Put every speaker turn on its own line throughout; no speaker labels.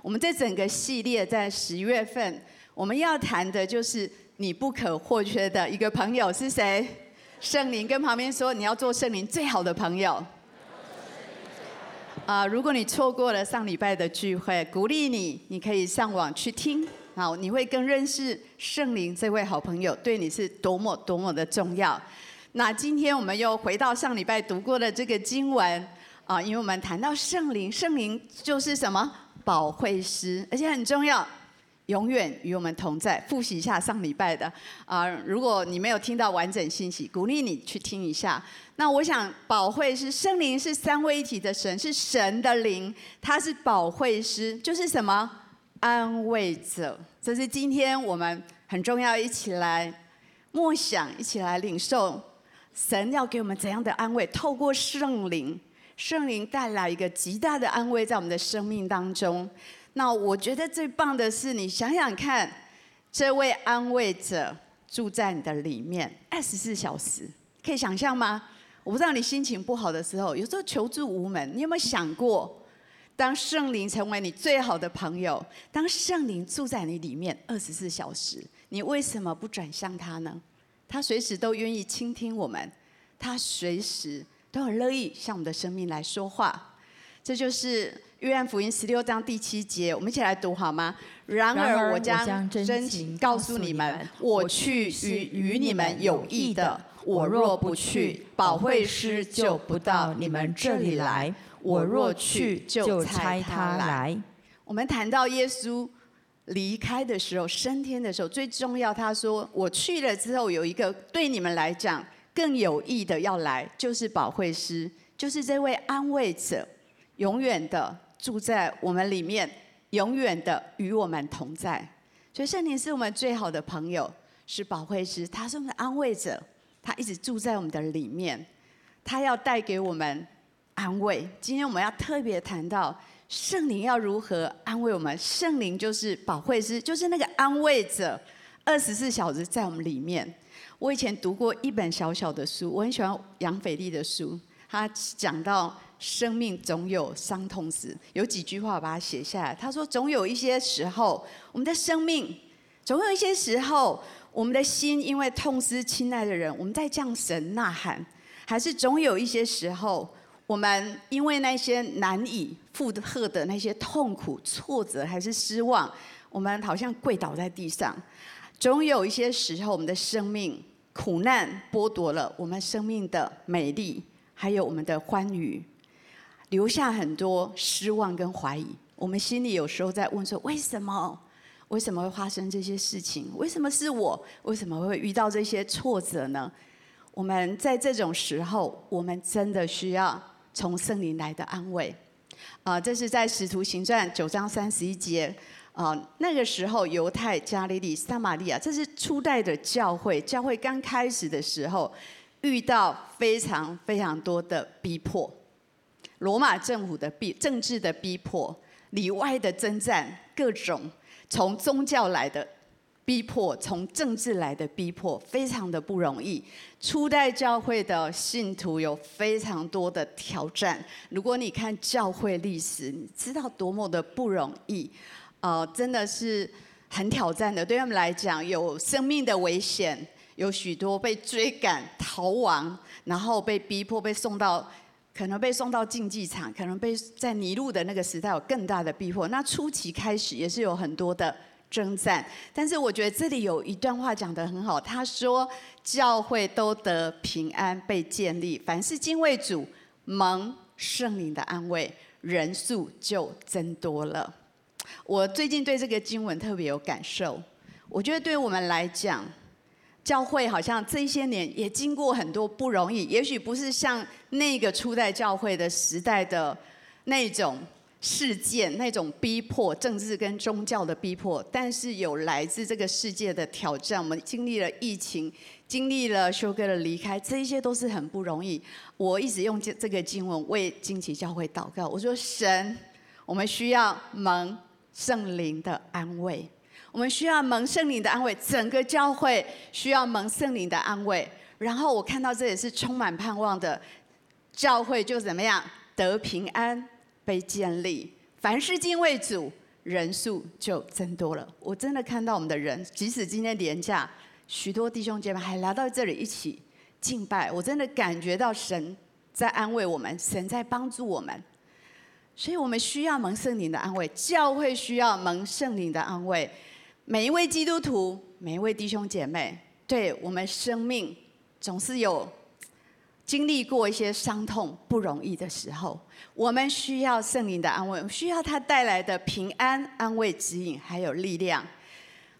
我们这整个系列在十月份，我们要谈的就是你不可或缺的一个朋友是谁？圣灵跟旁边说，你要做圣灵最好的朋友。啊，如果你错过了上礼拜的聚会，鼓励你，你可以上网去听。好，你会更认识圣灵这位好朋友，对你是多么多么的重要。那今天我们又回到上礼拜读过的这个经文啊，因为我们谈到圣灵，圣灵就是什么？保惠师，而且很重要，永远与我们同在。复习一下上礼拜的啊、如果你没有听到完整信息，鼓励你去听一下。那我想，保惠师圣灵是三位一体的神，是神的灵，他是保惠师，就是什么安慰者。这是今天我们很重要，一起来默想，一起来领受神要给我们怎样的安慰，透过圣灵。圣灵带来一个极大的安慰在我们的生命当中。那我觉得最棒的是，你想想看，这位安慰者住在你的里面二十四小时，可以想象吗？我不知道你心情不好的时候，有时候求助无门，你有没有想过，当圣灵成为你最好的朋友，当圣灵住在你里面二十四小时，你为什么不转向他呢？他随时都愿意倾听我们，他随时。都很乐意向我们的生命来说话，这就是约翰福音十六章第七节，我们一起来读好吗？然而我将真情告诉你们，我去与与你们有益的，我若不去，保惠师就不到你们这里来；我若去，就差他来。我们谈到耶稣离开的时候，升天的时候，最重要，他说我去了之后，有一个对你们来讲。更有益的要来，就是保惠师，就是这位安慰者，永远的住在我们里面，永远的与我们同在。所以圣灵是我们最好的朋友，是保惠师，他是我们的安慰者，他一直住在我们的里面，他要带给我们安慰。今天我们要特别谈到圣灵要如何安慰我们，圣灵就是保惠师，就是那个安慰者，二十四小时在我们里面。我以前读过一本小小的书，我很喜欢杨斐丽的书。他讲到生命总有伤痛时，有几句话我把它写下来。他说：“总有一些时候，我们的生命，总有一些时候，我们的心因为痛失亲爱的人，我们在向神呐喊；还是总有一些时候，我们因为那些难以负荷的那些痛苦、挫折，还是失望，我们好像跪倒在地上。总有一些时候，我们的生命。”苦难剥夺了我们生命的美丽，还有我们的欢愉，留下很多失望跟怀疑。我们心里有时候在问说：为什么？为什么会发生这些事情？为什么是我？为什么会遇到这些挫折呢？我们在这种时候，我们真的需要从圣灵来的安慰。啊，这是在使徒行传九章三十一节。啊，那个时候犹太、加利利、撒玛利亚，这是初代的教会。教会刚开始的时候，遇到非常非常多的逼迫，罗马政府的逼、政治的逼迫，里外的征战，各种从宗教来的逼迫，从政治来的逼迫，非常的不容易。初代教会的信徒有非常多的挑战。如果你看教会历史，你知道多么的不容易。呃，真的是很挑战的。对他们来讲，有生命的危险，有许多被追赶、逃亡，然后被逼迫、被送到，可能被送到竞技场，可能被在尼禄的那个时代有更大的逼迫。那初期开始也是有很多的征战，但是我觉得这里有一段话讲得很好。他说：“教会都得平安，被建立，凡是敬畏主、蒙圣灵的安慰，人数就增多了。”我最近对这个经文特别有感受。我觉得对我们来讲，教会好像这些年也经过很多不容易。也许不是像那个初代教会的时代的那种事件、那种逼迫、政治跟宗教的逼迫，但是有来自这个世界的挑战。我们经历了疫情，经历了修哥的离开，这一些都是很不容易。我一直用这这个经文为惊奇教会祷告。我说：神，我们需要蒙。圣灵的安慰，我们需要蒙圣灵的安慰，整个教会需要蒙圣灵的安慰。然后我看到这也是充满盼望的，教会就怎么样得平安，被建立。凡是敬畏主，人数就增多了。我真的看到我们的人，即使今天连假，许多弟兄姐妹还来到这里一起敬拜，我真的感觉到神在安慰我们，神在帮助我们。所以我们需要蒙圣灵的安慰，教会需要蒙圣灵的安慰。每一位基督徒，每一位弟兄姐妹，对我们生命总是有经历过一些伤痛、不容易的时候，我们需要圣灵的安慰，需要他带来的平安、安慰、指引，还有力量。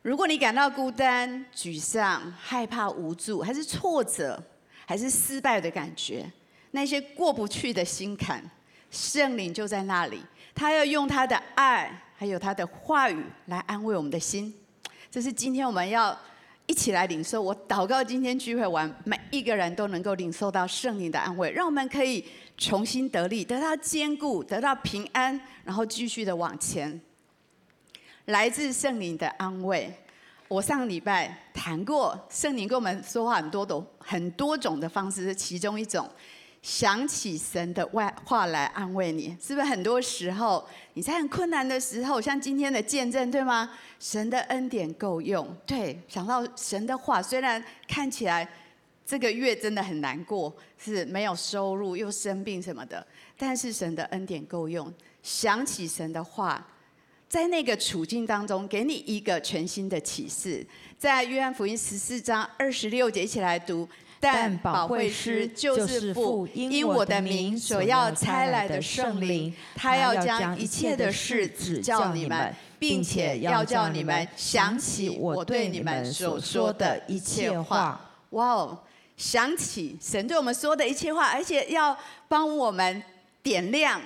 如果你感到孤单、沮丧、害怕、无助，还是挫折，还是失败的感觉，那些过不去的心坎。圣灵就在那里，他要用他的爱，还有他的话语来安慰我们的心。这是今天我们要一起来领受。我祷告，今天聚会完，每一个人都能够领受到圣灵的安慰，让我们可以重新得力，得到坚固，得到平安，然后继续的往前。来自圣灵的安慰，我上个礼拜谈过，圣灵跟我们说话很多种、很多种的方式，是其中一种。想起神的外话来安慰你，是不是很多时候你在很困难的时候，像今天的见证，对吗？神的恩典够用，对，想到神的话，虽然看起来这个月真的很难过，是没有收入又生病什么的，但是神的恩典够用。想起神的话，在那个处境当中，给你一个全新的启示。在约翰福音十四章二十六节，一起来读。但保惠师就是父因我的名所要差来的圣灵，他要将一切的事指教你们，并且要叫你们想起我对你们所说的一切话。哇哦，想起神对我们说的一切话，而且要帮我们点亮、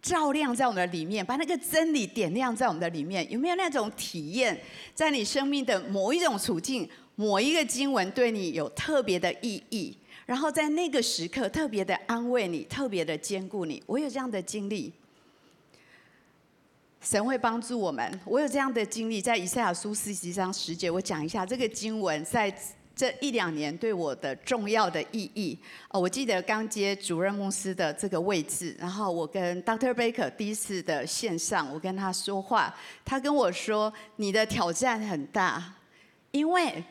照亮在我们的里面，把那个真理点亮在我们的里面。有没有那种体验，在你生命的某一种处境？某一个经文对你有特别的意义，然后在那个时刻特别的安慰你，特别的坚固你。我有这样的经历，神会帮助我们。我有这样的经历，在以赛亚书四十章十节，我讲一下这个经文在这一两年对我的重要的意义。哦，我记得刚接主任牧师的这个位置，然后我跟 Dr. Baker 第一次的线上，我跟他说话，他跟我说：“你的挑战很大，因为。”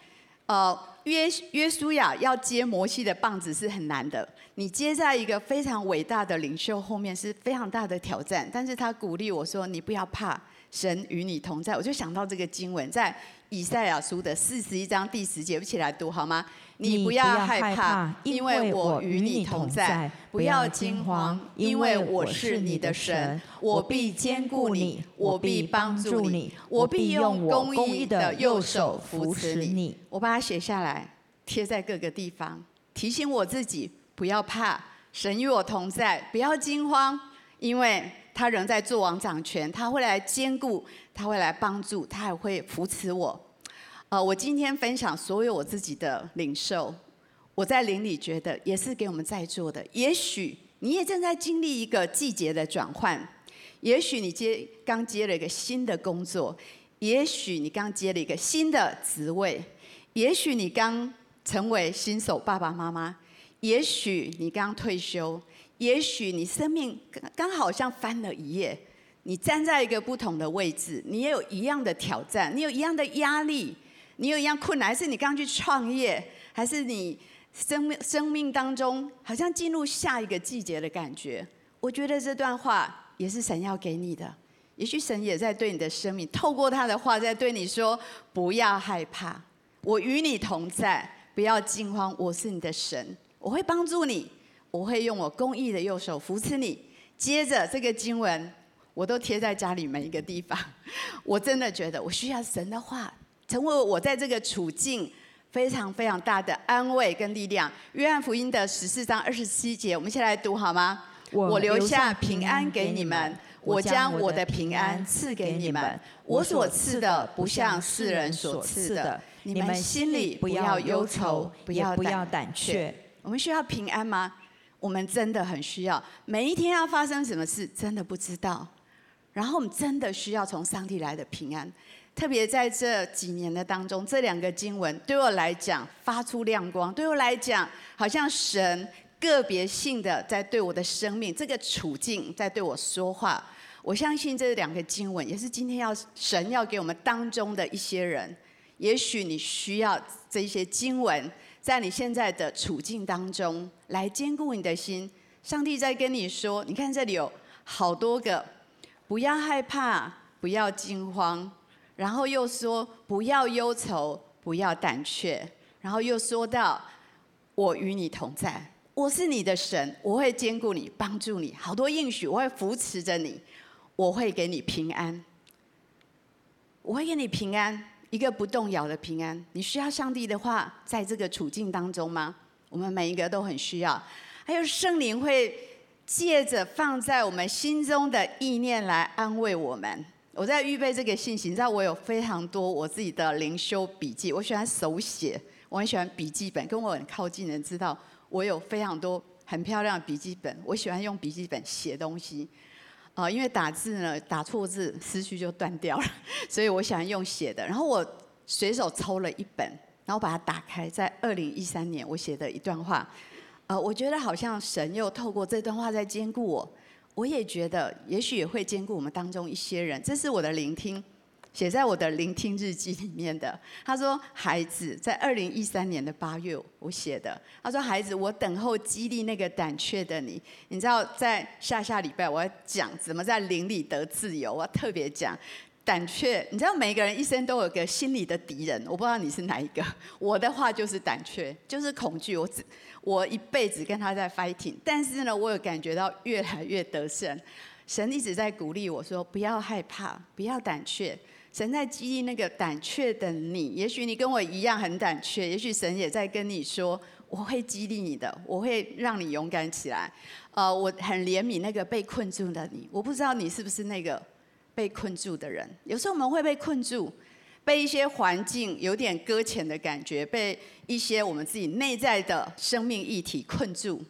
呃，约约书亚要接摩西的棒子是很难的，你接在一个非常伟大的领袖后面是非常大的挑战。但是他鼓励我说：“你不要怕，神与你同在。”我就想到这个经文，在以赛亚书的四十一章第十节，一起来读好吗？你不要害怕，因为我与你同在；不要惊慌，因为我是你的神。我必坚固你，我必帮助你，我必用公义的右手扶持你。我把它写下来，贴在各个地方，提醒我自己不要怕，神与我同在；不要惊慌，因为他仍在做王掌权，他会来兼顾，他会来帮助，他还会扶持我。呃，我今天分享所有我自己的领受，我在灵里觉得也是给我们在座的。也许你也正在经历一个季节的转换，也许你接刚接了一个新的工作，也许你刚接了一个新的职位，也许你刚成为新手爸爸妈妈，也许你刚退休，也许你生命刚刚好像翻了一页，你站在一个不同的位置，你也有一样的挑战，你有一样的压力。你有一样困难，还是你刚去创业，还是你生命生命当中好像进入下一个季节的感觉？我觉得这段话也是神要给你的。也许神也在对你的生命，透过他的话在对你说：不要害怕，我与你同在，不要惊慌，我是你的神，我会帮助你，我会用我公义的右手扶持你。接着这个经文，我都贴在家里每一个地方。我真的觉得我需要神的话。成为我在这个处境非常非常大的安慰跟力量。约翰福音的十四章二十七节，我们一起来读好吗？我留下平安给你们，我将我的平安赐给你们。我所赐的不像世人所赐的。你们心里不要忧愁，不要不要胆怯。我们需要平安吗？我们真的很需要。每一天要发生什么事，真的不知道。然后我们真的需要从上帝来的平安。特别在这几年的当中，这两个经文对我来讲发出亮光，对我来讲好像神个别性的在对我的生命这个处境在对我说话。我相信这两个经文也是今天要神要给我们当中的一些人，也许你需要这些经文，在你现在的处境当中来坚固你的心。上帝在跟你说，你看这里有好多个，不要害怕，不要惊慌，然后又说不要忧愁，不要胆怯，然后又说到我与你同在，我是你的神，我会坚固你，帮助你，好多应许，我会扶持着你。我会给你平安，我会给你平安，一个不动摇的平安。你需要上帝的话，在这个处境当中吗？我们每一个都很需要。还有圣灵会借着放在我们心中的意念来安慰我们。我在预备这个信息，你知道我有非常多我自己的灵修笔记，我喜欢手写，我很喜欢笔记本。跟我很靠近的人知道，我有非常多很漂亮的笔记本，我喜欢用笔记本写东西。啊，因为打字呢，打错字思绪就断掉了，所以我想用写的。然后我随手抽了一本，然后把它打开，在二零一三年我写的一段话。呃，我觉得好像神又透过这段话在兼顾我，我也觉得也许也会兼顾我们当中一些人。这是我的聆听。写在我的聆听日记里面的，他说：“孩子，在二零一三年的八月，我写的。他说：‘孩子，我等候激励那个胆怯的你。’你知道，在下下礼拜我要讲怎么在灵里得自由，我要特别讲胆怯。你知道，每个人一生都有个心里的敌人，我不知道你是哪一个。我的话就是胆怯，就是恐惧。我只我一辈子跟他在 fighting，但是呢，我有感觉到越来越得胜。神一直在鼓励我说：‘不要害怕，不要胆怯。’神在激励那个胆怯的你，也许你跟我一样很胆怯，也许神也在跟你说，我会激励你的，我会让你勇敢起来。呃，我很怜悯那个被困住的你，我不知道你是不是那个被困住的人。有时候我们会被困住，被一些环境有点搁浅的感觉，被一些我们自己内在的生命议题困住。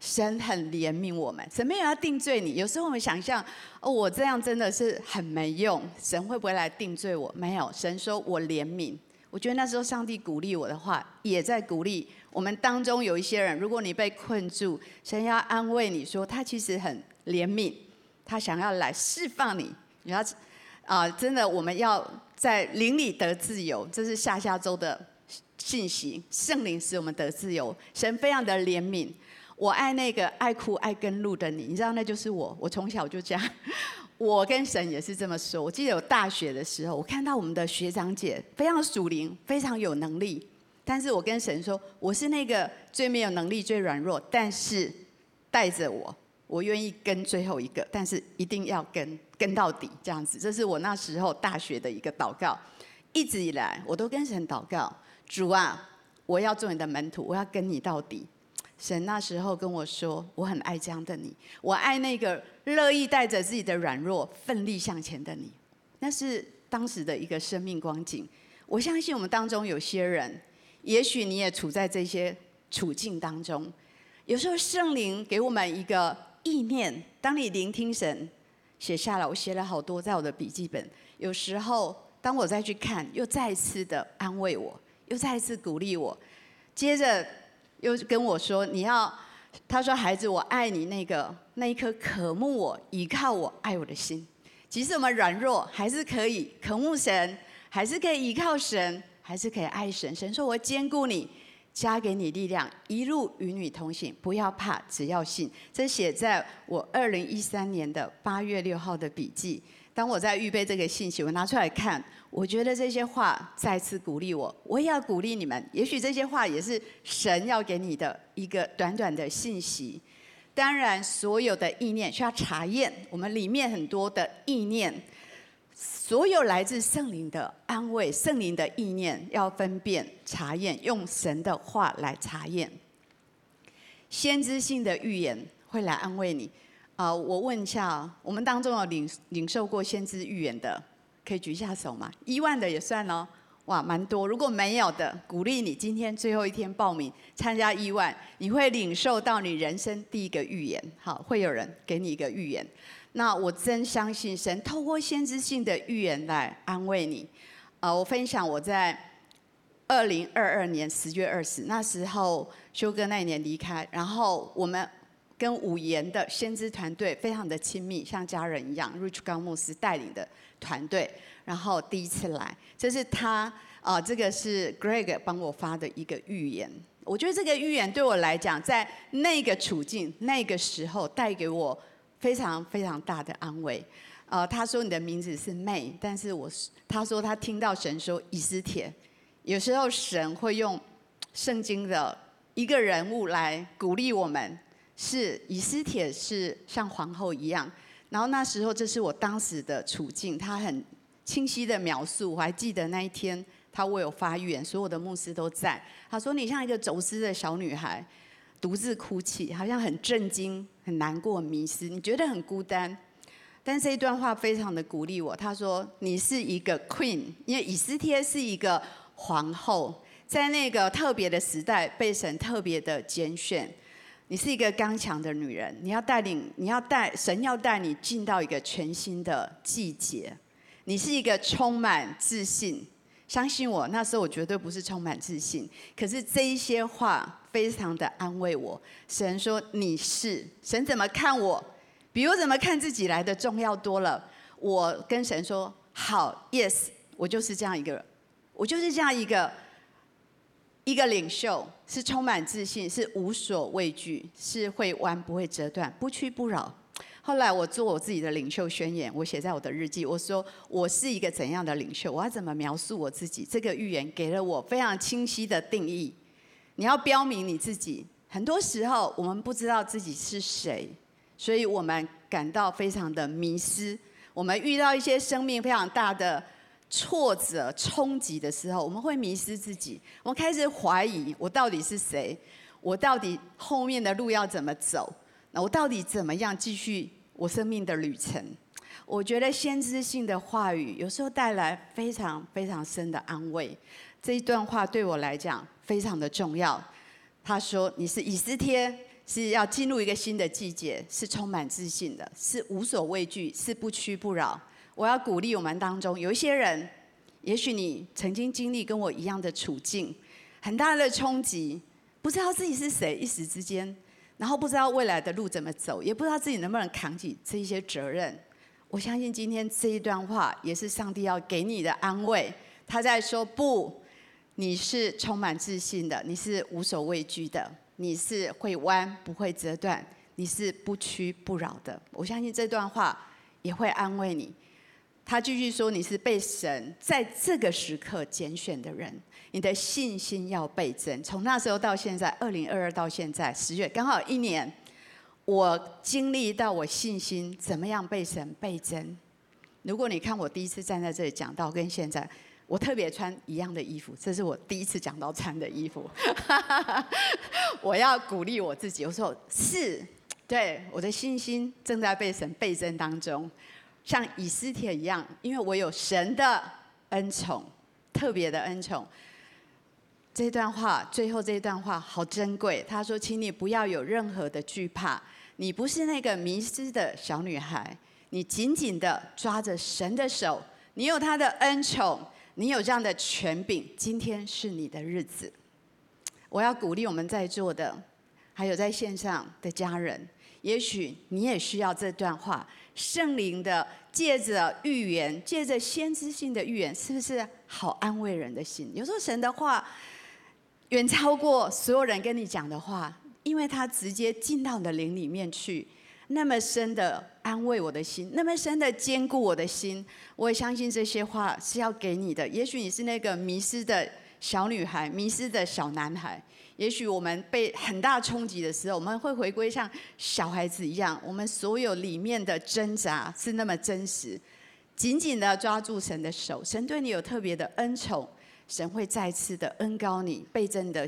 神很怜悯我们，神没有要定罪你。有时候我们想象，哦，我这样真的是很没用，神会不会来定罪我？没有，神说我怜悯。我觉得那时候上帝鼓励我的话，也在鼓励我们当中有一些人。如果你被困住，神要安慰你说，他其实很怜悯，他想要来释放你。你要啊，真的，我们要在灵里得自由。这是下下周的信息，圣灵使我们得自由。神非常的怜悯。我爱那个爱哭爱跟路的你，你知道那就是我。我从小就这样，我跟神也是这么说。我记得有大学的时候，我看到我们的学长姐非常属灵，非常有能力。但是我跟神说，我是那个最没有能力、最软弱，但是带着我，我愿意跟最后一个，但是一定要跟跟到底这样子。这是我那时候大学的一个祷告。一直以来，我都跟神祷告：主啊，我要做你的门徒，我要跟你到底。神那时候跟我说：“我很爱这样的你，我爱那个乐意带着自己的软弱奋力向前的你。”那是当时的一个生命光景。我相信我们当中有些人，也许你也处在这些处境当中。有时候圣灵给我们一个意念，当你聆听神写下来，我写了好多在我的笔记本。有时候当我再去看，又再一次的安慰我，又再一次鼓励我。接着。又跟我说：“你要，他说孩子，我爱你那个那一颗渴慕我、依靠我、爱我的心。即使我们软弱，还是可以渴慕神，还是可以依靠神，还是可以爱神。神说：我坚固你，加给你力量，一路与你同行。不要怕，只要信。这写在我二零一三年的八月六号的笔记。当我在预备这个信息，我拿出来看。”我觉得这些话再次鼓励我，我也要鼓励你们。也许这些话也是神要给你的一个短短的信息。当然，所有的意念需要查验，我们里面很多的意念，所有来自圣灵的安慰、圣灵的意念，要分辨、查验，用神的话来查验。先知性的预言会来安慰你。啊、我问一下，我们当中有领领受过先知预言的？可以举一下手吗？一万的也算哦，哇，蛮多。如果没有的，鼓励你今天最后一天报名参加一万，你会领受到你人生第一个预言。好，会有人给你一个预言。那我真相信神透过先知性的预言来安慰你。啊，我分享我在二零二二年十月二十那时候，修哥那一年离开，然后我们。跟五言的先知团队非常的亲密，像家人一样。Rich 高牧师带领的团队，然后第一次来，这是他啊、这个是 Greg 帮我发的一个预言。我觉得这个预言对我来讲，在那个处境、那个时候，带给我非常非常大的安慰。呃，他说你的名字是 May，但是我是他说他听到神说以斯帖。有时候神会用圣经的一个人物来鼓励我们，是以斯帖是像皇后一样。然后那时候这是我当时的处境，他很清晰的描述。我还记得那一天。他为我发愿，所有的牧师都在。他说：“你像一个走失的小女孩，独自哭泣，好像很震惊、很难过、迷失，你觉得很孤单。”但这一段话非常的鼓励我。他说：“你是一个 queen，因为以斯帖是一个皇后，在那个特别的时代被神特别的拣选。你是一个刚强的女人，你要带领，你要带神要带你进到一个全新的季节。你是一个充满自信。”相信我，那时候我绝对不是充满自信。可是这一些话非常的安慰我。神说你是，神怎么看我，比我怎么看自己来的重要多了。我跟神说好，yes，我就是这样一个人，我就是这样一个一个领袖，是充满自信，是无所畏惧，是会弯不会折断，不屈不挠。后来我做我自己的领袖宣言，我写在我的日记。我说我是一个怎样的领袖？我要怎么描述我自己？这个预言给了我非常清晰的定义。你要标明你自己。很多时候我们不知道自己是谁，所以我们感到非常的迷失。我们遇到一些生命非常大的挫折、冲击的时候，我们会迷失自己。我们开始怀疑我到底是谁？我到底后面的路要怎么走？那我到底怎么样继续我生命的旅程？我觉得先知性的话语有时候带来非常非常深的安慰。这一段话对我来讲非常的重要。他说：“你是以斯帖，是要进入一个新的季节，是充满自信的，是无所畏惧，是不屈不挠。”我要鼓励我们当中有一些人，也许你曾经经历跟我一样的处境，很大的冲击，不知道自己是谁，一时之间。然后不知道未来的路怎么走，也不知道自己能不能扛起这一些责任。我相信今天这一段话也是上帝要给你的安慰。他在说：不，你是充满自信的，你是无所畏惧的，你是会弯不会折断，你是不屈不挠的。我相信这段话也会安慰你。他继续说：你是被神在这个时刻拣选的人。你的信心要倍增，从那时候到现在，二零二二到现在十月刚好一年，我经历到我信心怎么样被神倍增。如果你看我第一次站在这里讲到，跟现在我特别穿一样的衣服，这是我第一次讲到穿的衣服。我要鼓励我自己，我说是，对，我的信心正在被神倍增当中，像以斯帖一样，因为我有神的恩宠，特别的恩宠。这段话最后这段话好珍贵。他说：“请你不要有任何的惧怕，你不是那个迷失的小女孩，你紧紧的抓着神的手，你有他的恩宠，你有这样的权柄。今天是你的日子。”我要鼓励我们在座的，还有在线上的家人，也许你也需要这段话。圣灵的借着预言，借着先知性的预言，是不是好安慰人的心？有时候神的话。远超过所有人跟你讲的话，因为他直接进到你的灵里面去，那么深的安慰我的心，那么深的坚固我的心。我也相信这些话是要给你的。也许你是那个迷失的小女孩，迷失的小男孩。也许我们被很大冲击的时候，我们会回归像小孩子一样，我们所有里面的挣扎是那么真实，紧紧的抓住神的手，神对你有特别的恩宠。神会再次的恩高你，倍增的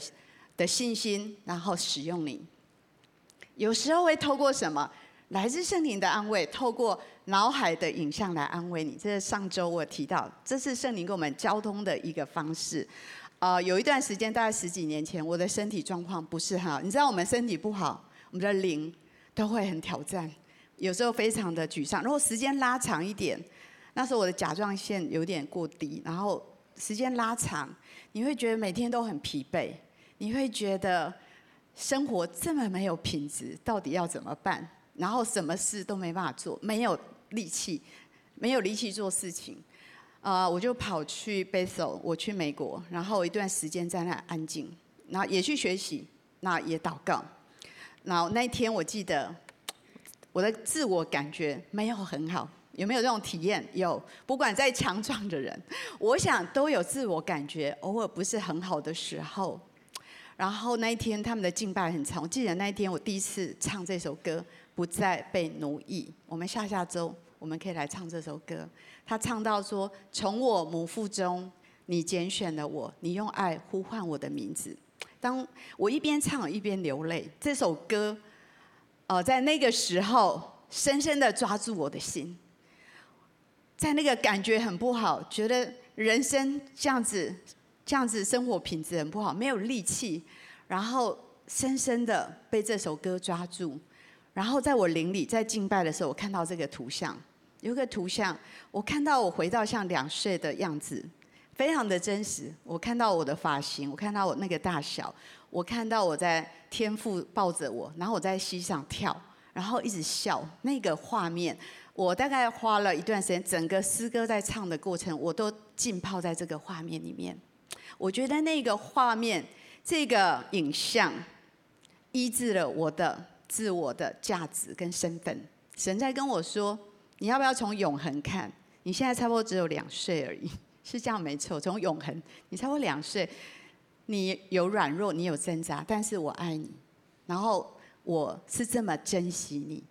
的信心，然后使用你。有时候会透过什么？来自圣灵的安慰，透过脑海的影像来安慰你。这是上周我提到，这是圣灵跟我们交通的一个方式。啊、有一段时间，大概十几年前，我的身体状况不是很好。你知道，我们身体不好，我们的灵都会很挑战，有时候非常的沮丧。如果时间拉长一点，那时候我的甲状腺有点过低，然后。时间拉长，你会觉得每天都很疲惫，你会觉得生活这么没有品质，到底要怎么办？然后什么事都没办法做，没有力气，没有力气做事情。啊、我就跑去 Bethel，我去美国，然后一段时间在那安静，然后也去学习，那也祷告。然后那一天我记得，我的自我感觉没有很好，有没有这种体验？有，不管再强壮的人，我想都有自我感觉偶尔不是很好的时候。然后那一天他们的敬拜很长，我记得那一天我第一次唱这首歌，不再被奴役。我们下下周我们可以来唱这首歌。他唱到说：“从我母腹中，你拣选了我，你用爱呼唤我的名字。”当我一边唱一边流泪，这首歌，呃，在那个时候深深的抓住我的心。在那个感觉很不好，觉得人生这样子，这样子生活品质很不好，没有力气，然后深深的被这首歌抓住。然后在我灵里在敬拜的时候，我看到这个图像。有个图像，我看到我回到像两岁的样子，非常的真实。我看到我的发型，我看到我那个大小，我看到我在天父抱着我，然后我在膝上跳，然后一直笑。那个画面，我大概花了一段时间，整个诗歌在唱的过程，我都浸泡在这个画面里面。我觉得那个画面，这个影像，医治了我的自我的价值跟身份。神在跟我说。你要不要从永恒看？你现在差不多只有两岁而已，是这样没错。从永恒，你差不多两岁，你有软弱，你有挣扎，但是我爱你，然后我是这么珍惜你，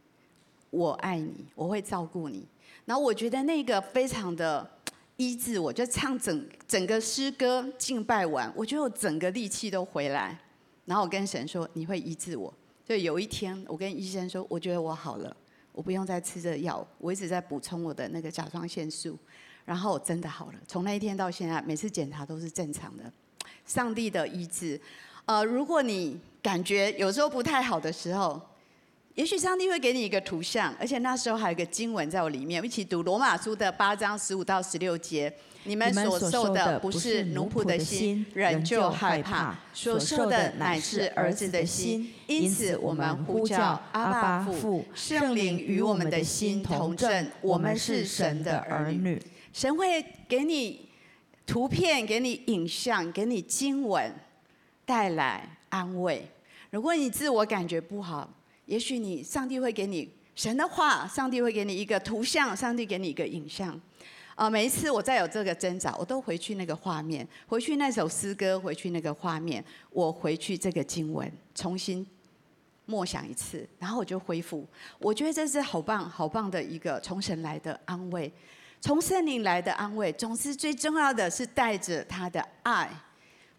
我爱你，我会照顾你。然后我觉得那个非常的 医治我，就唱整整个诗歌敬拜完，我觉得我整个力气都回来。然后我跟神说：“你会医治我。”就有一天，我跟医生说：“我觉得我好了。”我不用再吃这药，我一直在补充我的那个甲状腺素，然后我真的好了。从那一天到现在，每次检查都是正常的。上帝的医治，呃，如果你感觉有时候不太好的时候，也许上帝会给你一个图像，而且那时候还有一个经文在我里面，我一起读罗马书的八章十五到十六节。你们所受的不是奴仆的心，仍旧害怕；所受的乃是儿子的心。因此，我们呼叫阿爸父，圣灵与我们的心同证，我们是神的儿女。神会给你图片，给你影像，给你经文，带来安慰。如果你自我感觉不好，也许你上帝会给你神的话，上帝会给你一个图像，上帝给你一个影像。啊，每一次我再有这个挣扎，我都回去那个画面，回去那首诗歌，回去那个画面，我回去这个经文，重新默想一次，然后我就恢复。我觉得这是好棒、好棒的一个从神来的安慰，从圣灵来的安慰。总之，最重要的是带着他的爱，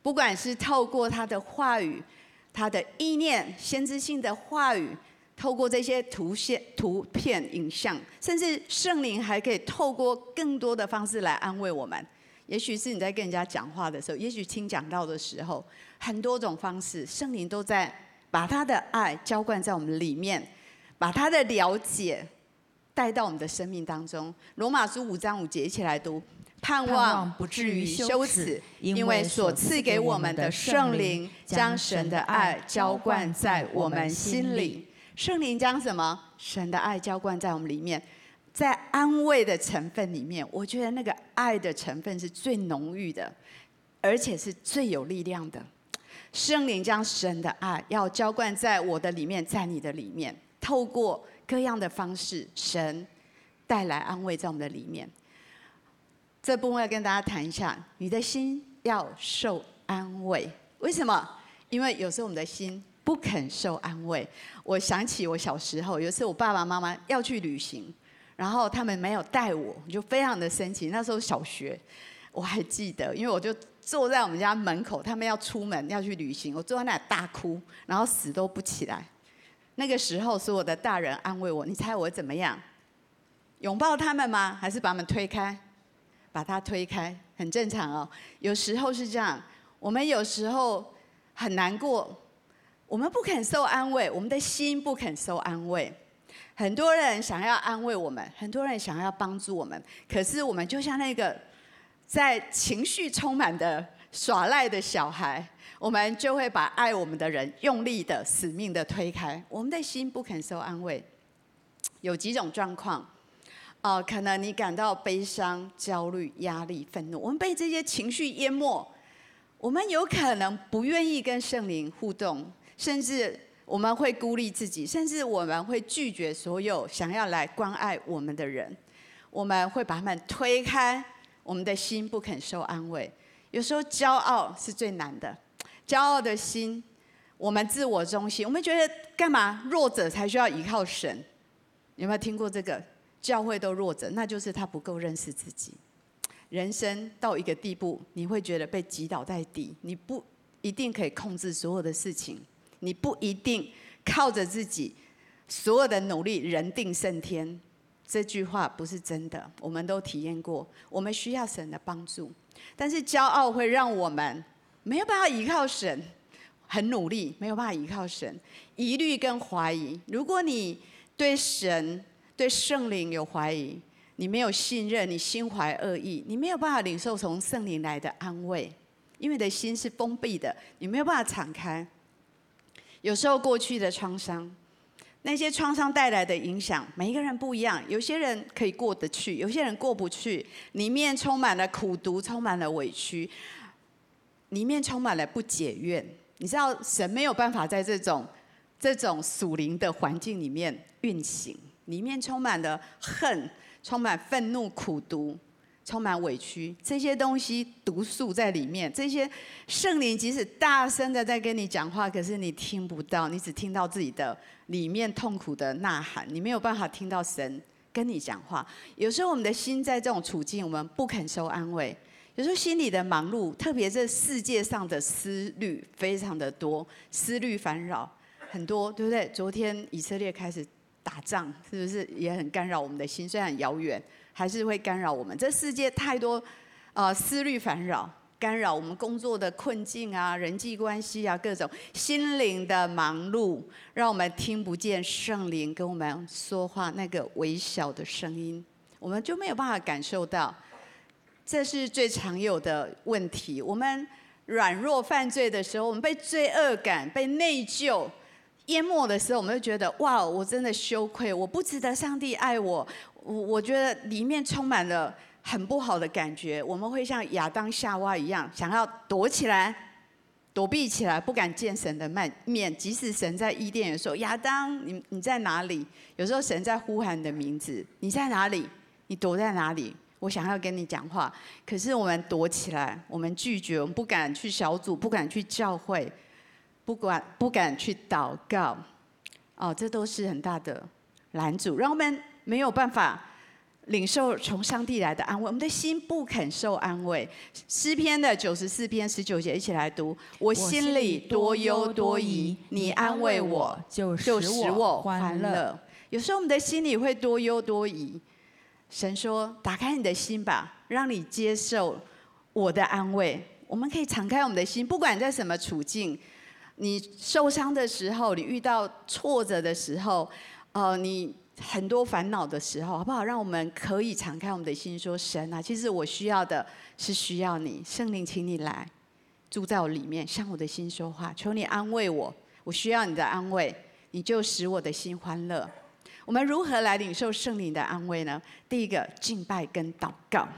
不管是透过他的话语、他的意念、先知性的话语。透过这些图像、图片、影像，甚至圣灵还可以透过更多的方式来安慰我们。也许是你在跟人家讲话的时候，也许听讲道的时候，很多种方式，圣灵都在把他的爱浇灌在我们里面，把他的了解带到我们的生命当中。罗马书五章五节，一起来读：盼望不至于羞耻，因为所赐给我们的圣灵将神的爱浇灌在我们心里。圣灵将什么？神的爱浇灌在我们里面，在安慰的成分里面，我觉得那个爱的成分是最浓郁的，而且是最有力量的。圣灵将神的爱要浇灌在我的里面，在你的里面，透过各样的方式，神带来安慰在我们的里面。这部分要跟大家谈一下，你的心要受安慰。为什么？因为有时候我们的心。不肯受安慰。我想起我小时候，有一次我爸爸妈妈要去旅行，然后他们没有带我，我就非常的生气。那时候小学，我还记得，因为我就坐在我们家门口，他们要出门要去旅行，我坐在那里大哭，然后死都不起来。那个时候，所有的大人安慰我，你猜我怎么样？拥抱他们吗？还是把他们推开？把它推开，很正常哦。有时候是这样，我们有时候很难过。我们不肯受安慰，我们的心不肯受安慰。很多人想要安慰我们，很多人想要帮助我们，可是我们就像那个在情绪充满的耍赖的小孩，我们就会把爱我们的人用力的、死命的推开。我们的心不肯受安慰，有几种状况，呃，可能你感到悲伤、焦虑、压力、愤怒，我们被这些情绪淹没，我们有可能不愿意跟圣灵互动，甚至我们会孤立自己，甚至我们会拒绝所有想要来关爱我们的人，我们会把他们推开，我们的心不肯受安慰。有时候骄傲是最难的。骄傲的心，我们自我中心，我们觉得干嘛？弱者才需要依靠神。有没有听过这个？教会都弱者，那就是他不够认识自己。人生到一个地步，你会觉得被击倒在地，你不一定可以控制所有的事情，你不一定靠着自己所有的努力，人定胜天。这句话不是真的，我们都体验过。我们需要神的帮助，但是骄傲会让我们。没有办法依靠神，很努力，没有办法依靠神，疑虑跟怀疑。如果你对神、对圣灵有怀疑，你没有信任，你心怀恶意，你没有办法领受从圣灵来的安慰，因为你的心是封闭的，你没有办法敞开。有时候过去的创伤，那些创伤带来的影响，每一个人不一样。有些人可以过得去，有些人过不去，里面充满了苦毒，充满了委屈。里面充满了不解怨，你知道神没有办法在这种这种属灵的环境里面运行，里面充满了恨，充满愤怒、苦毒，充满委屈，这些东西毒素在里面。这些圣灵即使大声的在跟你讲话，可是你听不到，你只听到自己的里面痛苦的呐喊，你没有办法听到神跟你讲话。有时候我们的心在这种处境，我们不肯受安慰。有时候心里的忙碌，特别这世界上的思虑非常的多，思虑烦扰很多，对不对？昨天以色列开始打仗，是不是也很干扰我们的心？虽然很遥远，还是会干扰我们。这世界太多，呃，思虑烦扰，干扰我们工作的困境啊，人际关系啊，各种心灵的忙碌，让我们听不见圣灵跟我们说话那个微小的声音，我们就没有办法感受到。这是最常有的问题。我们软弱犯罪的时候，我们被罪恶感、被内疚淹没的时候，我们就觉得哇，我真的羞愧，我不值得上帝爱我。我我觉得里面充满了很不好的感觉。我们会像亚当夏娃一样，想要躲起来、躲避起来，不敢见神的面。即使神在伊甸园说：“亚当，你你在哪里？”有时候神在呼喊你的名字：“你在哪里？你躲在哪里？”我想要跟你讲话，可是我们躲起来，我们拒绝，我们不敢去小组，不敢去教会，不管不敢去祷告，哦，这都是很大的拦阻，让我们没有办法领受从上帝来的安慰。我们的心不肯受安慰。诗篇的九十四篇十九节，一起来读：我心里多忧多疑，你安慰我，就使我欢乐。有时候我们的心里会多忧多疑。神说：“打开你的心吧，让你接受我的安慰。我们可以敞开我们的心，不管在什么处境，你受伤的时候，你遇到挫折的时候，呃，你很多烦恼的时候，好不好？让我们可以敞开我们的心，说：神啊，其实我需要的是需要你，圣灵，请你来住在我里面，向我的心说话，求你安慰我。我需要你的安慰，你就使我的心欢乐。”我们如何来领受圣灵的安慰呢？第一个，敬拜跟祷告。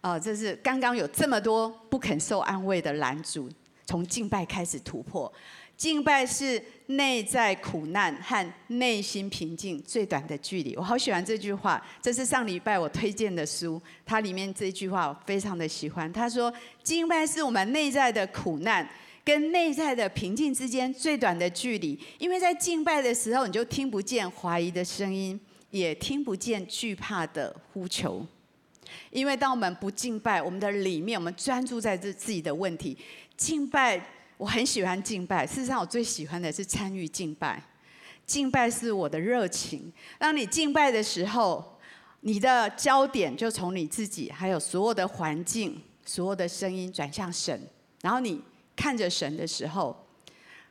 呃，这是刚刚有这么多不肯受安慰的拦阻，从敬拜开始突破。敬拜是内在苦难和内心平静最短的距离。我好喜欢这句话，这是上礼拜我推荐的书，它里面这句话我非常的喜欢。他说，敬拜是我们内在的苦难。跟内在的平静之间最短的距离，因为在敬拜的时候，你就听不见怀疑的声音，也听不见惧怕的呼求。因为当我们不敬拜，我们的里面，我们专注在这自己的问题。敬拜，我很喜欢敬拜。事实上，我最喜欢的是参与敬拜。敬拜是我的热情。当你敬拜的时候，你的焦点就从你自己，还有所有的环境、所有的声音转向神，然后你。看着神的时候，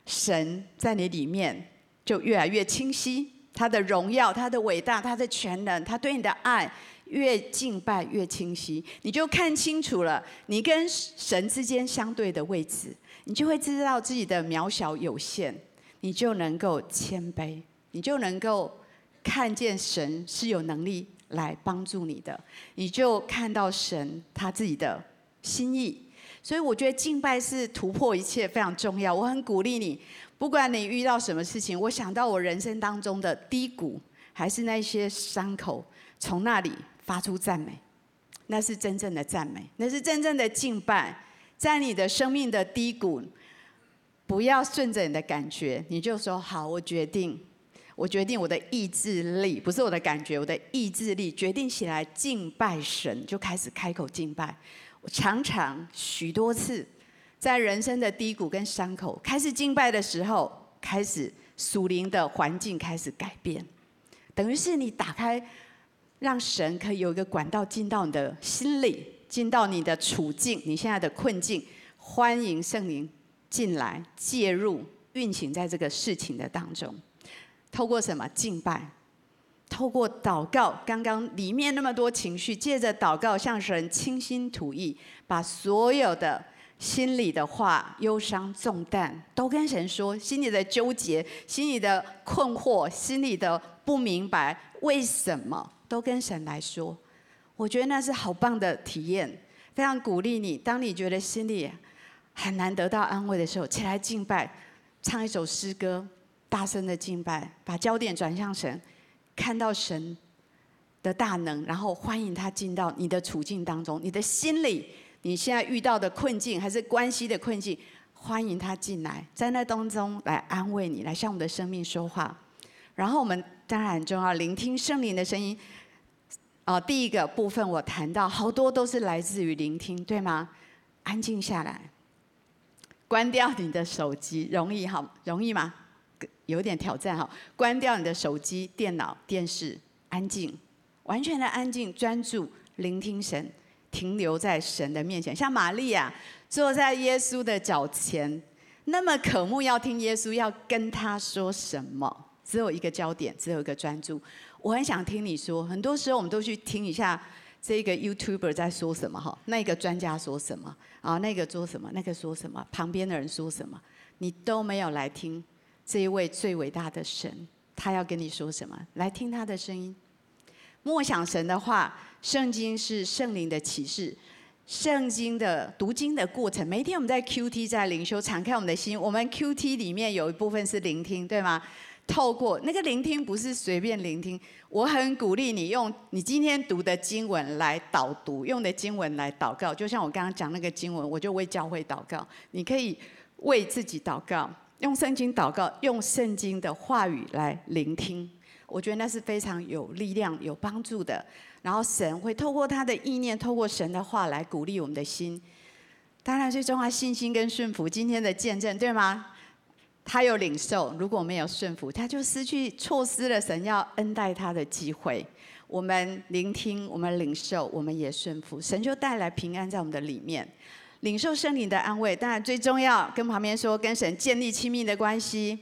神在你里面就越来越清晰，他的荣耀、他的伟大、他的全能，他对你的爱越敬拜越清晰，你就看清楚了你跟神之间相对的位置，你就会知道自己的渺小有限，你就能够谦卑，你就能够看见神是有能力来帮助你的，你就看到神他自己的心意。所以我觉得敬拜是突破一切非常重要。我很鼓励你，不管你遇到什么事情，我想到我人生当中的低谷，还是那些伤口，从那里发出赞美，那是真正的赞美，那是真正的敬拜。在你的生命的低谷，不要顺着你的感觉，你就说好，我决定，我决定我的意志力，不是我的感觉，我的意志力决定起来敬拜神，就开始开口敬拜。我常常许多次，在人生的低谷跟伤口开始敬拜的时候，开始属灵的环境开始改变，等于是你打开，让神可以有一个管道进到你的心里，进到你的处境，你现在的困境，欢迎圣灵进来介入运行在这个事情的当中，透过什么敬拜？透过祷告，刚刚里面那么多情绪，借着祷告向神倾心吐意，把所有的心里的话、忧伤、重担都跟神说，心里的纠结、心里的困惑、心里的不明白，为什么都跟神来说。我觉得那是好棒的体验，非常鼓励你。当你觉得心里很难得到安慰的时候，起来敬拜，唱一首诗歌，大声的敬拜，把焦点转向神。看到神的大能，然后欢迎他进到你的处境当中，你的心里，你现在遇到的困境还是关系的困境，欢迎他进来，在那当中来安慰你，来向我们的生命说话。然后我们当然很重要，聆听圣灵的声音。哦，第一个部分我谈到，好多都是来自于聆听，对吗？安静下来，关掉你的手机，容易好，容易吗？有点挑战哈，关掉你的手机、电脑、电视，安静，完全的安静，专注聆听神，停留在神的面前。像玛利亚坐在耶稣的脚前，那么渴慕要听耶稣要跟他说什么，只有一个焦点，只有一个专注。我很想听你说，很多时候我们都去听一下这个 YouTuber 在说什么哈，那个专家说什么啊，那个说什么，那个说什么，旁边的人说什么，你都没有来听。这一位最伟大的神，他要跟你说什么？来听他的声音。默想神的话，圣经是圣灵的启示。圣经的读经的过程，每一天我们在 QT 在灵修，敞开我们的心。我们 QT 里面有一部分是聆听，对吗？透过那个聆听，不是随便聆听。我很鼓励你用你今天读的经文来导读，用的经文来祷告。就像我刚刚讲那个经文，我就为教会祷告。你可以为自己祷告。用圣经祷告，用圣经的话语来聆听，我觉得那是非常有力量、有帮助的。然后神会透过他的意念，透过神的话来鼓励我们的心。当然，最重要信心跟顺服，今天的见证，对吗？他有领受，如果没有顺服，他就失去、错失了神要恩待他的机会。我们聆听，我们领受，我们也顺服，神就带来平安在我们的里面。领受圣灵的安慰，当然最重要，跟旁边说，跟神建立亲密的关系。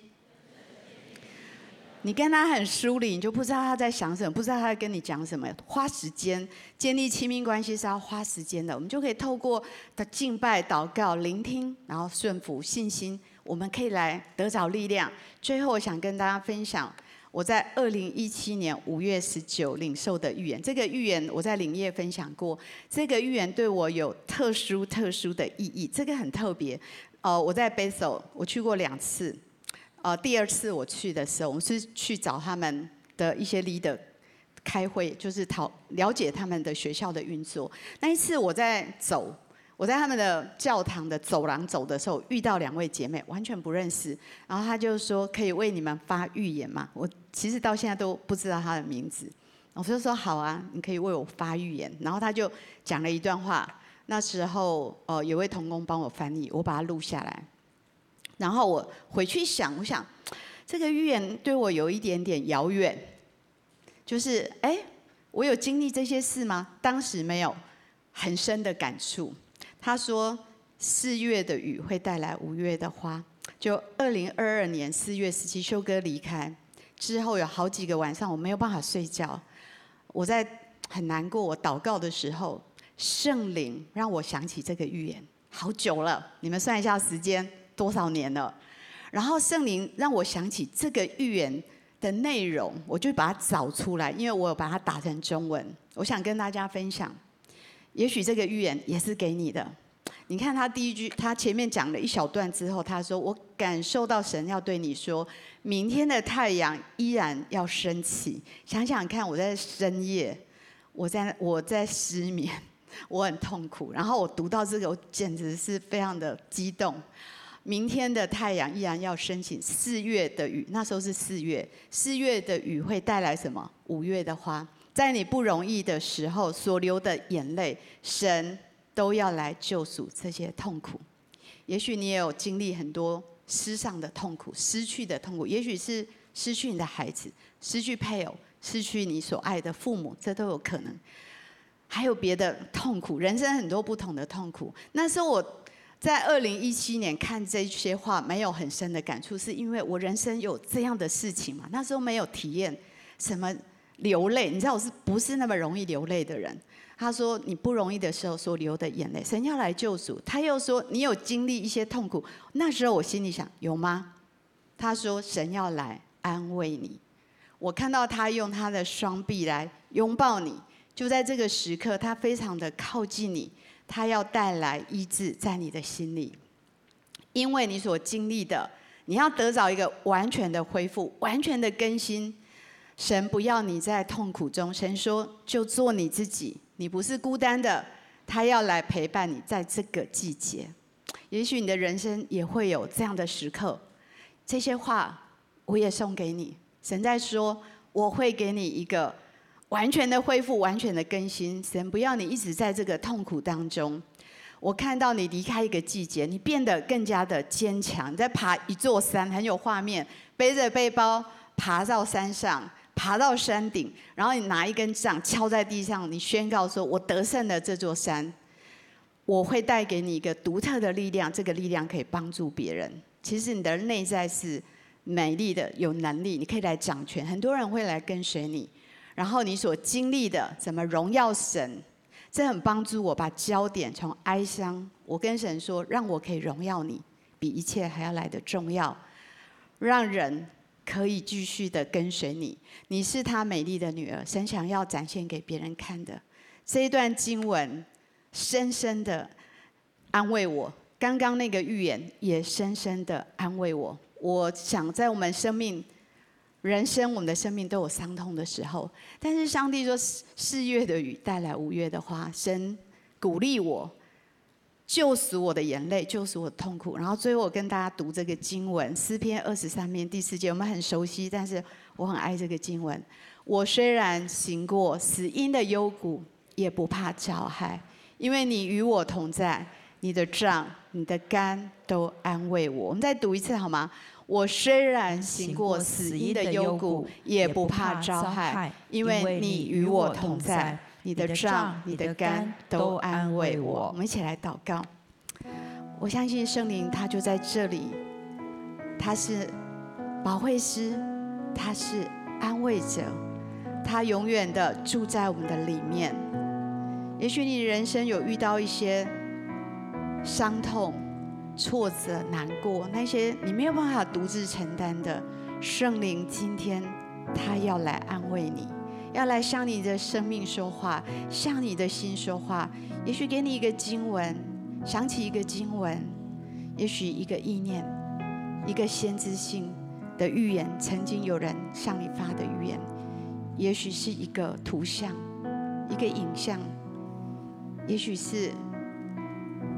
你跟他很疏离，你就不知道他在想什么，不知道他在跟你讲什么。花时间建立亲密关系是要花时间的，我们就可以透过的敬拜、祷告、聆听，然后顺服、信心，我们可以来得着力量。最后，我想跟大家分享。我在二零一七年五月十九领受的预言，这个预言我在领业分享过。这个预言对我有特殊特殊的意义，这个很特别。呃，我在 Basel 我去过两次。呃，第二次我去的时候，我们是去找他们的一些 leader 开会，就是讨了解他们的学校的运作。那一次我在走。我在他们的教堂的走廊走的时候，遇到两位姐妹，完全不认识。然后他就说：“可以为你们发预言吗？”我其实到现在都不知道他的名字。我就说：“好啊，你可以为我发预言。”然后他就讲了一段话。那时候，呃，有位同工帮我翻译，我把它录下来。然后我回去想，我想这个预言对我有一点点遥远。就是，哎，我有经历这些事吗？当时没有很深的感触。他说：“四月的雨会带来五月的花。”就二零二二年四月十七，修哥离开之后，有好几个晚上我没有办法睡觉。我在很难过，我祷告的时候，圣灵让我想起这个预言，好久了，你们算一下时间多少年了？然后圣灵让我想起这个预言的内容，我就把它找出来，因为我有把它打成中文，我想跟大家分享。也许这个预言也是给你的。你看他第一句，他前面讲了一小段之后，他说：“我感受到神要对你说，明天的太阳依然要升起。”想想看，我在深夜，我在我在失眠，我很痛苦。然后我读到这个，我简直是非常的激动。明天的太阳依然要升起，四月的雨，那时候是四月，四月的雨会带来什么？五月的花。在你不容易的时候所流的眼泪，神都要来救赎这些痛苦。也许你也有经历很多失丧的痛苦、失去的痛苦，也许是失去你的孩子、失去配偶、失去你所爱的父母，这都有可能。还有别的痛苦，人生很多不同的痛苦。那时候我在二零一七年看这些话，没有很深的感触，是因为我人生有这样的事情嘛？那时候没有体验什么。流泪，你知道我是不是那么容易流泪的人？他说你不容易的时候所流的眼泪，神要来救赎。他又说你有经历一些痛苦，那时候我心里想有吗？他说神要来安慰你。我看到他用他的双臂来拥抱你，就在这个时刻，他非常的靠近你，他要带来医治在你的心里，因为你所经历的，你要得着一个完全的恢复，完全的更新。神不要你在痛苦中，神说就做你自己，你不是孤单的，他要来陪伴你在这个季节。也许你的人生也会有这样的时刻，这些话我也送给你。神在说，我会给你一个完全的恢复，完全的更新。神不要你一直在这个痛苦当中。我看到你离开一个季节，你变得更加的坚强。你在爬一座山，很有画面，背着背包爬到山上。爬到山顶，然后你拿一根杖敲在地上，你宣告说：“我得胜了这座山，我会带给你一个独特的力量，这个力量可以帮助别人。其实你的内在是美丽的，有能力，你可以来掌权，很多人会来跟随你。然后你所经历的怎么荣耀神，这很帮助我把焦点从哀伤，我跟神说，让我可以荣耀你，比一切还要来得重要，让人。”可以继续的跟随你，你是他美丽的女儿，神想要展现给别人看的这一段经文，深深的安慰我。刚刚那个预言也深深的安慰我。我想在我们生命、人生，我们的生命都有伤痛的时候，但是上帝说四月的雨带来五月的花，神鼓励我。救赎我的眼泪，救赎我的痛苦。然后最后我跟大家读这个经文，诗篇二十三篇第四节，我们很熟悉，但是我很爱这个经文。我虽然行过死荫的幽谷，也不怕遭害，因为你与我同在，你的杖、你的竿都安慰我。我们再读一次好吗？我虽然行过死荫的幽谷，也不怕遭害，因为你与我同在。你的杖、你的肝都安慰我。我们一起来祷告。我相信圣灵，他就在这里。他是保惠师，他是安慰者，他永远的住在我们的里面。也许你人生有遇到一些伤痛、挫折、难过，那些你没有办法独自承担的，圣灵今天他要来安慰你。要来向你的生命说话，向你的心说话。也许给你一个经文，想起一个经文，也许一个意念，一个先知性的预言，曾经有人向你发的预言。也许是一个图像，一个影像，也许是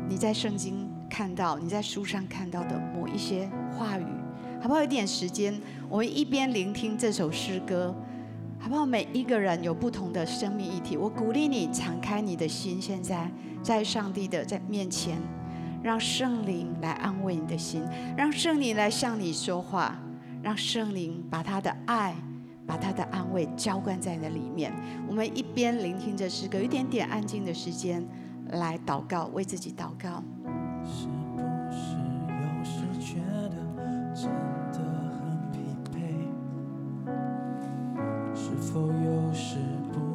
你在圣经看到、你在书上看到的某一些话语。好不好？一点时间，我们一边聆听这首诗歌。好不好？每一个人有不同的生命议题，我鼓励你敞开你的心，现在在上帝的在面前，让圣灵来安慰你的心，让圣灵来向你说话，让圣灵把他的爱、把他的安慰浇灌在那里面。我们一边聆听着诗歌，一点点安静的时间来祷告，为自己祷告。
是不
是有时觉得真是否有时不？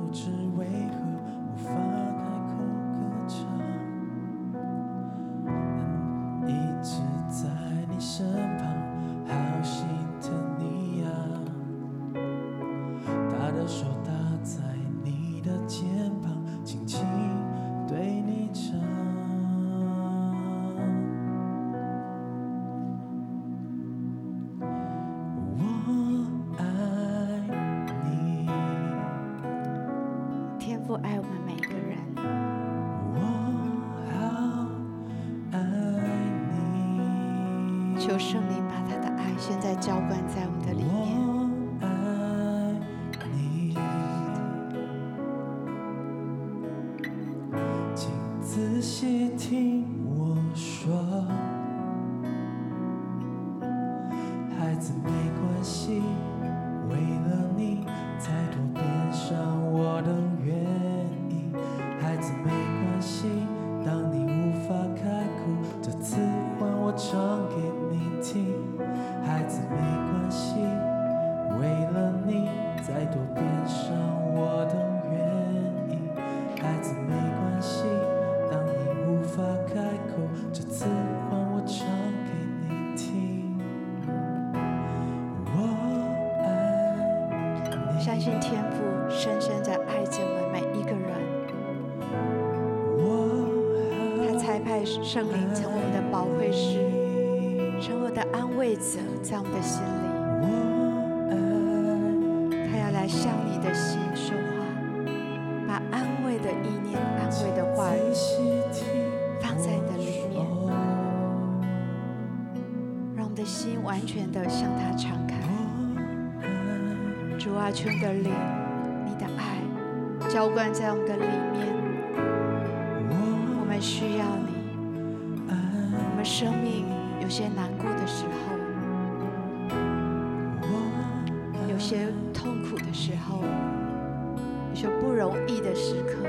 圣灵成我们的保惠师，成我的安慰者，在我们的心里，他要来向你的心说话，把安慰的意念、安慰的话语放在你的里面，让我们的心完全的向他敞开。主啊，求你的灵，你的爱浇灌在我们的里面，我们需要你。我们生命有些难过的时候，有些痛苦的时候，有些不容易的时刻，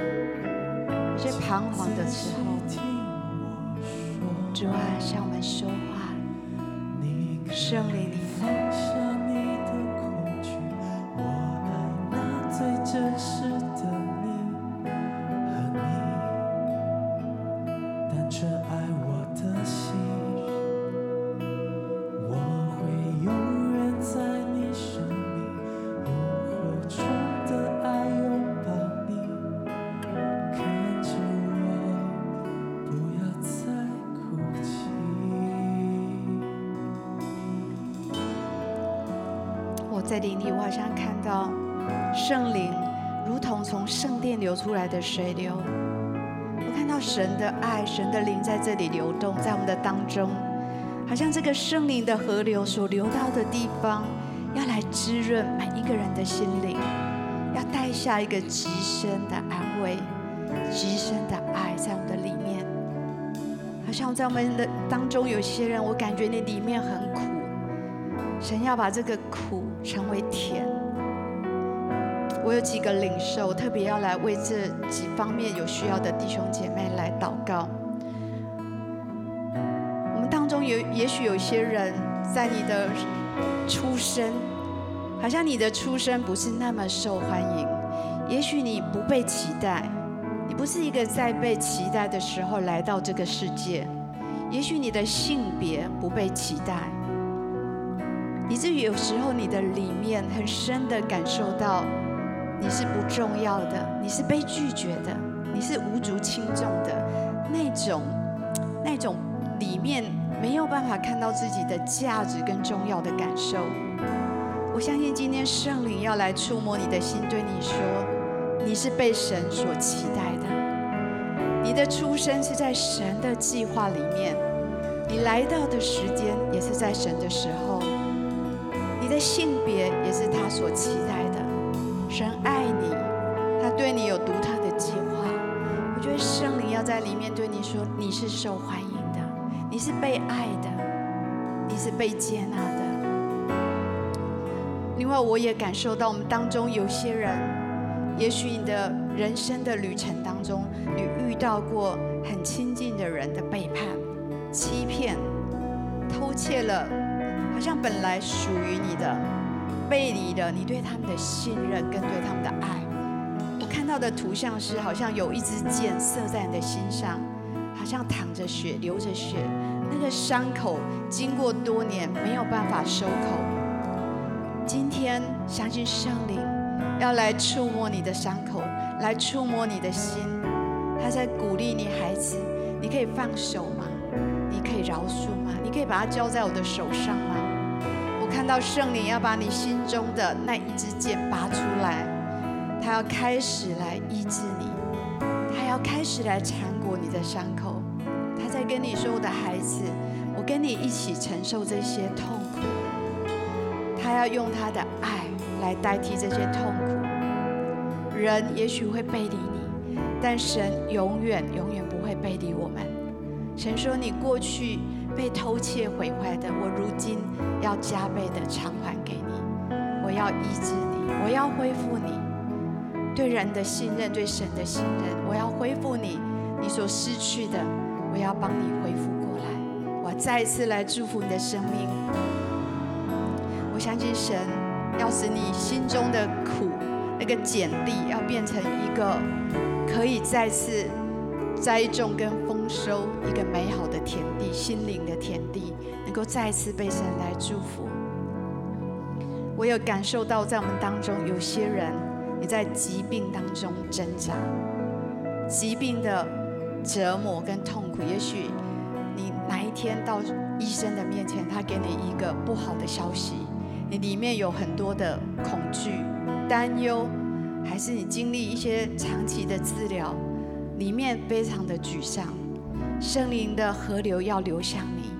有些彷徨的时候，主啊，向我们说话，圣灵圣殿流出来的水流。我看到神的爱、神的灵在这里流动，在我们的当中，好像这个圣灵的河流所流到的地方，要来滋润每一个人的心灵，要带下一个极深的安慰、极深的爱在我们的里面。好像在我们的当中，有些人，我感觉你里面很苦，神要把这个苦。成为。我有几个领受，特别要来为这几方面有需要的弟兄姐妹来祷告。我们当中有，也许有些人在你的出生，好像你的出生不是那么受欢迎。也许你不被期待，你不是一个在被期待的时候来到这个世界。也许你的性别不被期待。以至于有时候你的里面很深的感受到，你是不重要的，你是被拒绝的，你是无足轻重的，那种那种里面没有办法看到自己的价值跟重要的感受。我相信今天圣灵要来触摸你的心，对你说，你是被神所期待的，你的出生是在神的计划里面，你来到的时间也是在神的时候。你的性别也是他所期待的，神爱你，他对你有独特的计划。我觉得圣灵要在里面对你说，你是受欢迎的，你是被爱的，你是被接纳的。另外，我也感受到我们当中有些人，也许你的人生的旅程当中，你遇到过很亲近的人的背叛、欺骗、偷窃了。好像本来属于你的，背离了你对他们的信任跟对他们的爱。我看到的图像是，好像有一支箭射在你的心上，好像淌着血、流着血，那个伤口经过多年没有办法收口。今天相信圣灵要来触摸你的伤口，来触摸你的心。他在鼓励你，孩子，你可以放手吗？你可以饶恕吗？你可以把它交在我的手上吗？到圣灵要把你心中的那一支箭拔出来，他要开始来医治你，他要开始来缠裹你的伤口。他在跟你说：“我的孩子，我跟你一起承受这些痛苦。他要用他的爱来代替这些痛苦。人也许会背离你，但神永远永远不会背离我们。神说：“你过去被偷窃毁坏的，我如今要加倍的偿还给你。我要医治你，我要恢复你对人的信任，对神的信任。我要恢复你，你所失去的，我要帮你恢复过来。我再一次来祝福你的生命。我相信神要使你心中的苦，那个碱地，要变成一个可以再次栽种跟丰收一个美好的田地，心灵的田地，能够再次被神来祝福。我有感受到，在我们当中有些人，你在疾病当中挣扎，疾病的折磨跟痛苦，也许你哪一天到医生的面前，他给你一个不好的消息。你里面有很多的恐惧、担忧，还是你经历一些长期的治疗，里面非常的沮丧。圣灵的河流要流向你。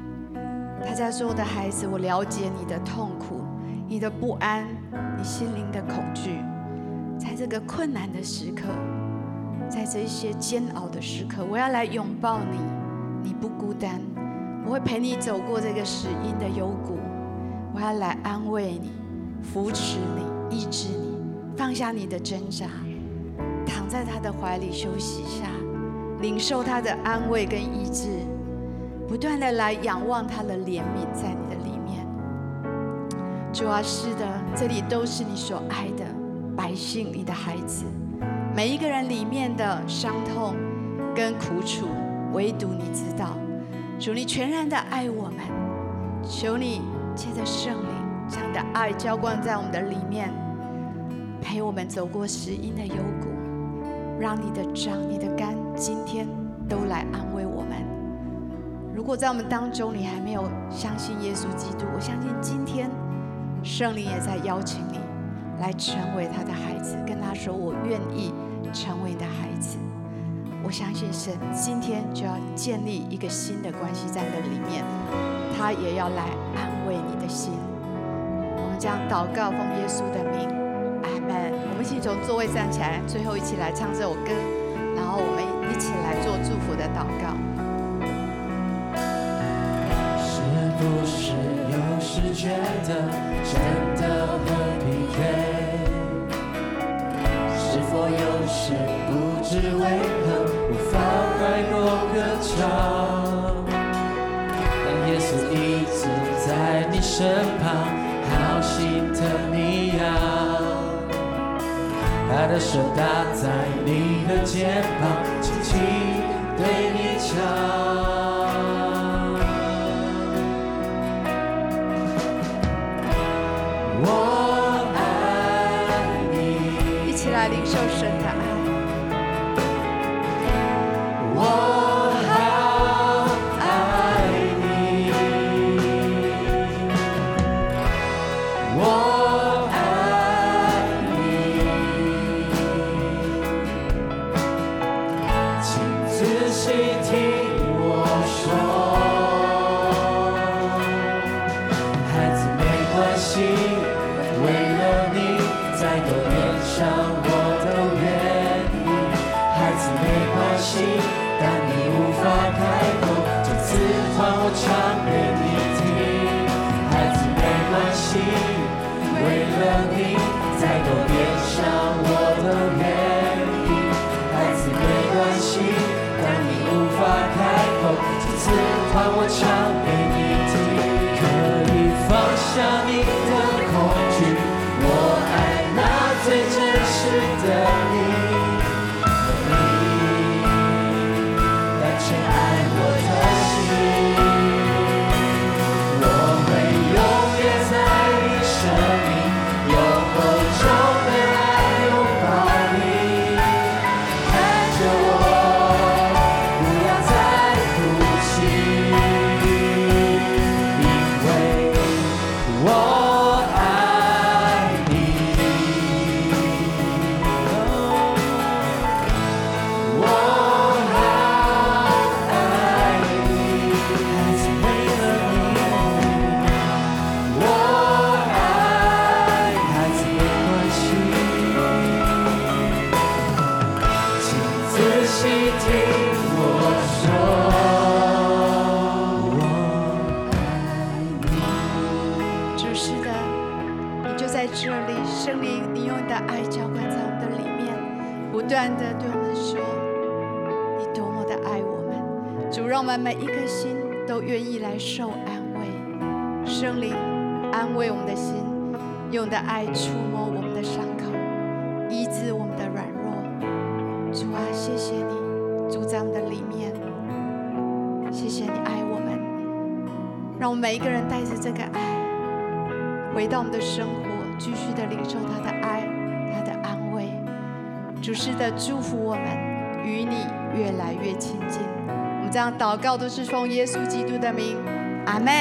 他在说：“我的孩子，我了解你的痛苦，你的不安，你心灵的恐惧。在这个困难的时刻，在这些煎熬的时刻，我要来拥抱你。你不孤单，我会陪你走过这个死荫的幽谷。”我要来安慰你，扶持你，医治你，放下你的挣扎，躺在他的怀里休息一下，领受他的安慰跟医治，不断的来仰望他的怜悯在你的里面。主啊，是的，这里都是你所爱的百姓，你的孩子，每一个人里面的伤痛跟苦楚，唯独你知道。主，你全然的爱我们，求你。借着圣灵这样的爱浇灌在我们的里面，陪我们走过死荫的幽谷，让你的杖、你的肝今天都来安慰我们。如果在我们当中你还没有相信耶稣基督，我相信今天圣灵也在邀请你来成为他的孩子，跟他说：“我愿意成为你的孩子。”我相信神今天就要建立一个新的关系在那里面，他也要来安慰你的心。我们将祷告奉耶稣的名，阿门。我们一起从座位站起来，最后一起来唱这首歌，然后我们一起来做祝福的祷告。
是不是有时觉得真的很疲惫？是否有时不知为何无法？快过歌唱，但耶稣一直在你身旁，好心疼。他的手搭在你的肩膀，轻轻对你
讲。爱触摸我们的伤口，医治我们的软弱。主啊，谢谢你，主在我们的里面，谢谢你爱我们。让我们每一个人带着这个爱。回到我们的生活，继续的领受他的爱，他的安慰。主是的祝福我们，与你越来越亲近。我们这样祷告都是奉耶稣基督的名，阿门。